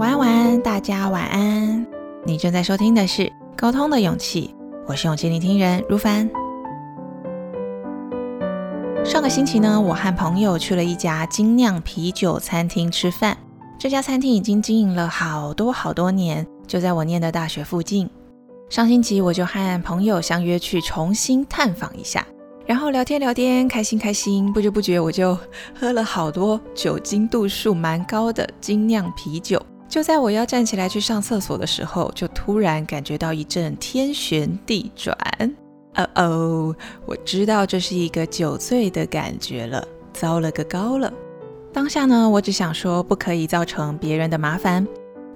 晚安，晚安，大家晚安。你正在收听的是《沟通的勇气》，我是勇气聆听人如凡。上个星期呢，我和朋友去了一家精酿啤酒餐厅吃饭。这家餐厅已经经营了好多好多年，就在我念的大学附近。上星期我就和朋友相约去重新探访一下。然后聊天聊天，开心开心，不知不觉我就喝了好多酒精度数蛮高的精酿啤酒。就在我要站起来去上厕所的时候，就突然感觉到一阵天旋地转。哦哦，我知道这是一个酒醉的感觉了，糟了个高了。当下呢，我只想说不可以造成别人的麻烦，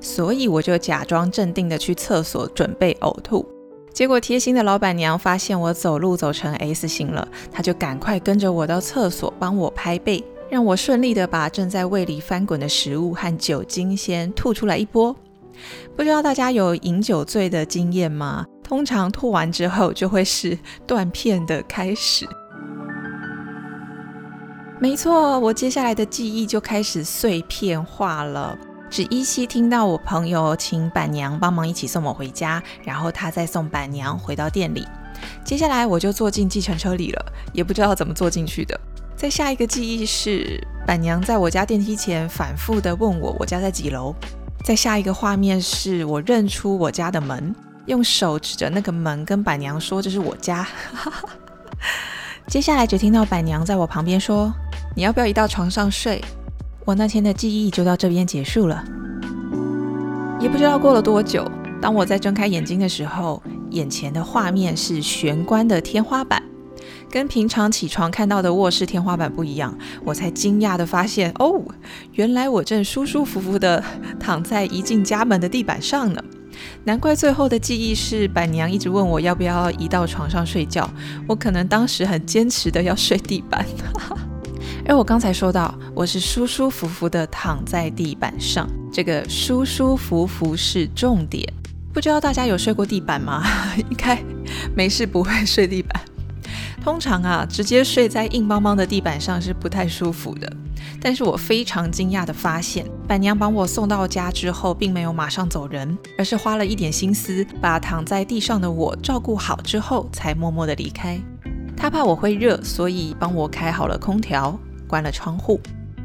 所以我就假装镇定的去厕所准备呕吐。结果贴心的老板娘发现我走路走成 S 型了，她就赶快跟着我到厕所帮我拍背，让我顺利的把正在胃里翻滚的食物和酒精先吐出来一波。不知道大家有饮酒醉的经验吗？通常吐完之后就会是断片的开始。没错，我接下来的记忆就开始碎片化了。只依稀听到我朋友请板娘帮忙一起送我回家，然后他再送板娘回到店里。接下来我就坐进计程车里了，也不知道怎么坐进去的。在下一个记忆是板娘在我家电梯前反复的问我我家在几楼。在下一个画面是我认出我家的门，用手指着那个门跟板娘说这是我家。接下来只听到板娘在我旁边说：“你要不要移到床上睡？”我那天的记忆就到这边结束了，也不知道过了多久。当我在睁开眼睛的时候，眼前的画面是玄关的天花板，跟平常起床看到的卧室天花板不一样。我才惊讶的发现，哦，原来我正舒舒服服的躺在一进家门的地板上呢。难怪最后的记忆是板娘一直问我要不要移到床上睡觉，我可能当时很坚持的要睡地板。而我刚才说到，我是舒舒服服的躺在地板上，这个舒舒服服是重点。不知道大家有睡过地板吗？应该没事不会睡地板。通常啊，直接睡在硬邦邦的地板上是不太舒服的。但是我非常惊讶的发现，板娘把我送到家之后，并没有马上走人，而是花了一点心思，把躺在地上的我照顾好之后，才默默的离开。她怕我会热，所以帮我开好了空调。关了窗户，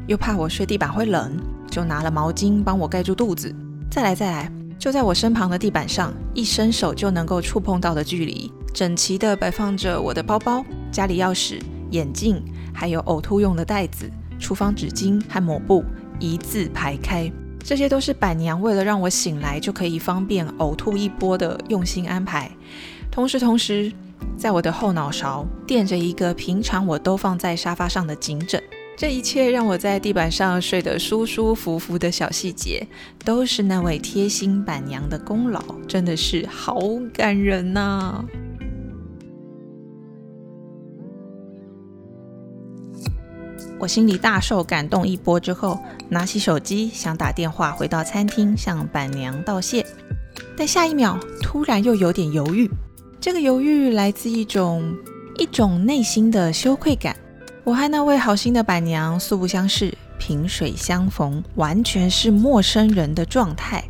又怕我睡地板会冷，就拿了毛巾帮我盖住肚子。再来再来，就在我身旁的地板上，一伸手就能够触碰到的距离，整齐地摆放着我的包包、家里钥匙、眼镜，还有呕吐用的袋子、厨房纸巾和抹布，一字排开。这些都是板娘为了让我醒来就可以方便呕吐一波的用心安排。同时，同时，在我的后脑勺垫着一个平常我都放在沙发上的颈枕。这一切让我在地板上睡得舒舒服服的小细节，都是那位贴心板娘的功劳，真的是好感人呐！我心里大受感动一波之后，拿起手机想打电话回到餐厅向板娘道谢，但下一秒突然又有点犹豫。这个犹豫来自一种一种内心的羞愧感。我和那位好心的板娘素不相识，萍水相逢，完全是陌生人的状态。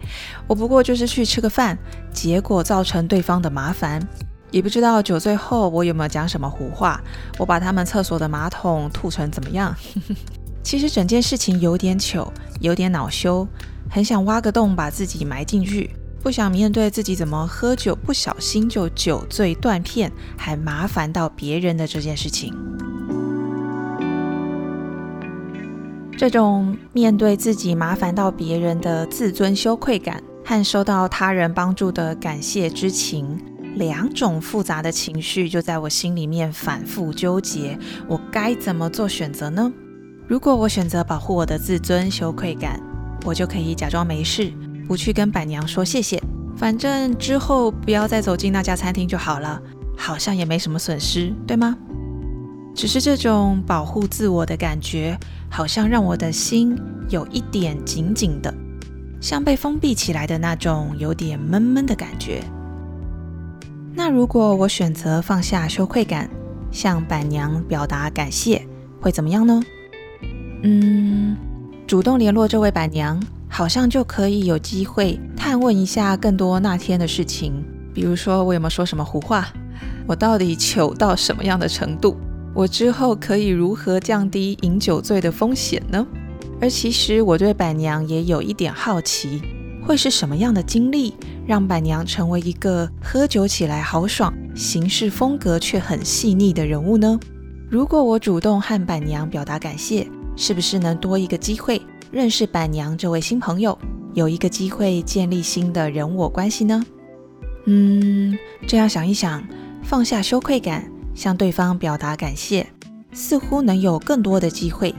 我不过就是去吃个饭，结果造成对方的麻烦。也不知道酒醉后我有没有讲什么胡话，我把他们厕所的马桶吐成怎么样？其实整件事情有点糗，有点恼羞，很想挖个洞把自己埋进去，不想面对自己怎么喝酒不小心就酒醉断片，还麻烦到别人的这件事情。这种面对自己麻烦到别人的自尊羞愧感，和收到他人帮助的感谢之情，两种复杂的情绪就在我心里面反复纠结。我该怎么做选择呢？如果我选择保护我的自尊羞愧感，我就可以假装没事，不去跟板娘说谢谢，反正之后不要再走进那家餐厅就好了，好像也没什么损失，对吗？只是这种保护自我的感觉，好像让我的心有一点紧紧的，像被封闭起来的那种有点闷闷的感觉。那如果我选择放下羞愧感，向板娘表达感谢，会怎么样呢？嗯，主动联络这位板娘，好像就可以有机会探问一下更多那天的事情，比如说我有没有说什么胡话，我到底糗到什么样的程度，我之后可以如何降低饮酒醉的风险呢？而其实我对板娘也有一点好奇，会是什么样的经历让板娘成为一个喝酒起来豪爽、行事风格却很细腻的人物呢？如果我主动和板娘表达感谢，是不是能多一个机会认识板娘这位新朋友，有一个机会建立新的人我关系呢？嗯，这样想一想，放下羞愧感，向对方表达感谢，似乎能有更多的机会。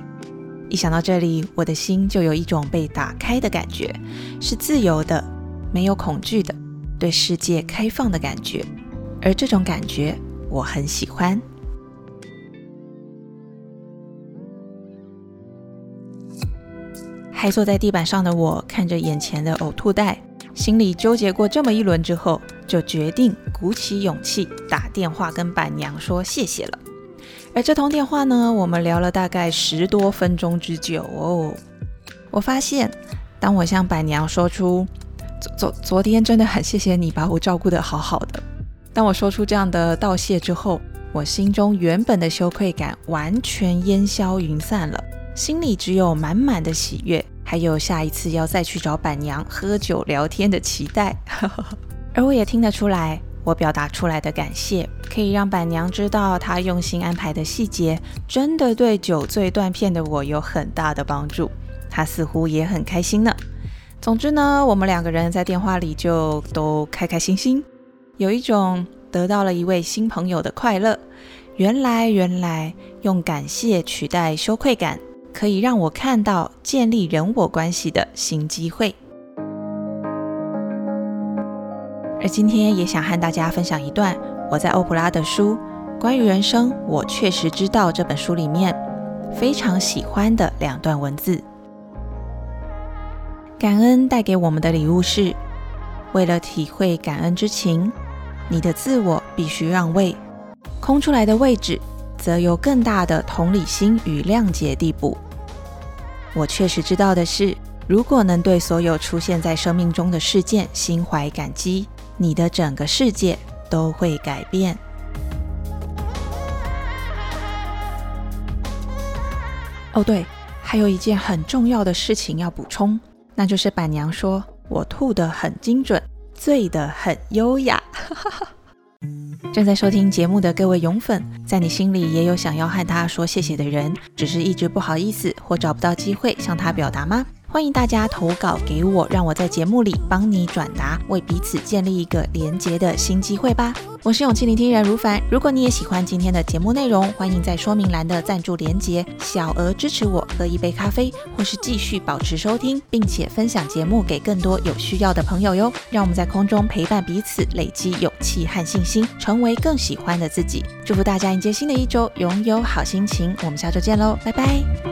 一想到这里，我的心就有一种被打开的感觉，是自由的，没有恐惧的，对世界开放的感觉。而这种感觉，我很喜欢。还坐在地板上的我，看着眼前的呕吐袋，心里纠结过这么一轮之后，就决定鼓起勇气打电话跟板娘说谢谢了。而这通电话呢，我们聊了大概十多分钟之久哦。我发现，当我向板娘说出“昨昨昨天真的很谢谢你把我照顾得好好的”，当我说出这样的道谢之后，我心中原本的羞愧感完全烟消云散了，心里只有满满的喜悦，还有下一次要再去找板娘喝酒聊天的期待。而我也听得出来。我表达出来的感谢，可以让板娘知道她用心安排的细节，真的对酒醉断片的我有很大的帮助。她似乎也很开心呢。总之呢，我们两个人在电话里就都开开心心，有一种得到了一位新朋友的快乐。原来，原来用感谢取代羞愧感，可以让我看到建立人我关系的新机会。而今天也想和大家分享一段我在欧普拉的书《关于人生，我确实知道》这本书里面非常喜欢的两段文字。感恩带给我们的礼物是：为了体会感恩之情，你的自我必须让位，空出来的位置则由更大的同理心与谅解递补。我确实知道的是，如果能对所有出现在生命中的事件心怀感激。你的整个世界都会改变。哦，对，还有一件很重要的事情要补充，那就是板娘说我吐得很精准，醉得很优雅。正在收听节目的各位勇粉，在你心里也有想要和他说谢谢的人，只是一直不好意思或找不到机会向他表达吗？欢迎大家投稿给我，让我在节目里帮你转达，为彼此建立一个连结的新机会吧。我是勇气聆听人如凡，如果你也喜欢今天的节目内容，欢迎在说明栏的赞助连结小额支持我喝一杯咖啡，或是继续保持收听，并且分享节目给更多有需要的朋友哟。让我们在空中陪伴彼此，累积勇气和信心，成为更喜欢的自己。祝福大家迎接新的一周，拥有好心情。我们下周见喽，拜拜。